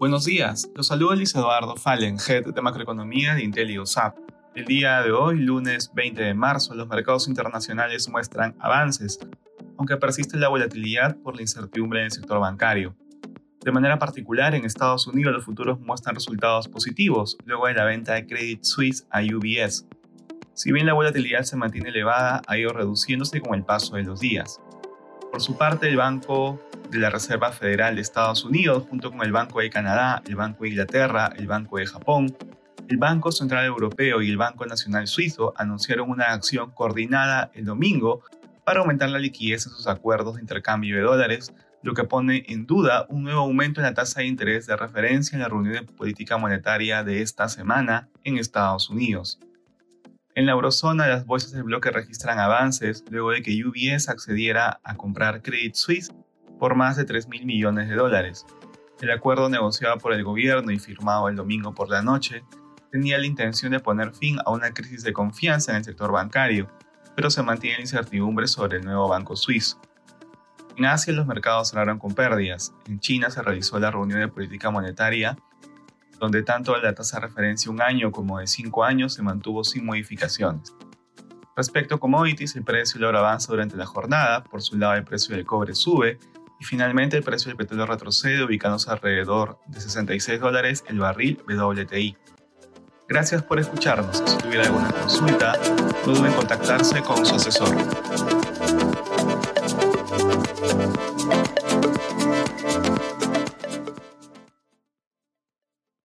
Buenos días, los saluda Luis Eduardo Fallen, Head de Macroeconomía de Intel y El día de hoy, lunes 20 de marzo, los mercados internacionales muestran avances, aunque persiste la volatilidad por la incertidumbre en el sector bancario. De manera particular, en Estados Unidos los futuros muestran resultados positivos luego de la venta de Credit Suisse a UBS, si bien la volatilidad se mantiene elevada, ha ido reduciéndose con el paso de los días. Por su parte, el Banco de la Reserva Federal de Estados Unidos, junto con el Banco de Canadá, el Banco de Inglaterra, el Banco de Japón, el Banco Central Europeo y el Banco Nacional Suizo anunciaron una acción coordinada el domingo para aumentar la liquidez en sus acuerdos de intercambio de dólares, lo que pone en duda un nuevo aumento en la tasa de interés de referencia en la reunión de política monetaria de esta semana en Estados Unidos. En la eurozona, las bolsas del bloque registran avances luego de que UBS accediera a comprar Credit Suisse por más de 3 mil millones de dólares. El acuerdo negociado por el gobierno y firmado el domingo por la noche tenía la intención de poner fin a una crisis de confianza en el sector bancario, pero se mantiene la incertidumbre sobre el nuevo banco suizo. En Asia los mercados cerraron con pérdidas. En China se realizó la reunión de política monetaria, donde tanto la tasa de referencia un año como de cinco años se mantuvo sin modificaciones. Respecto a commodities, el precio del oro avanza durante la jornada. Por su lado, el precio del cobre sube y finalmente el precio del petróleo retrocede ubicándose alrededor de 66 dólares el barril WTI. Gracias por escucharnos. Si tuviera alguna consulta, no duden en contactarse con su asesor.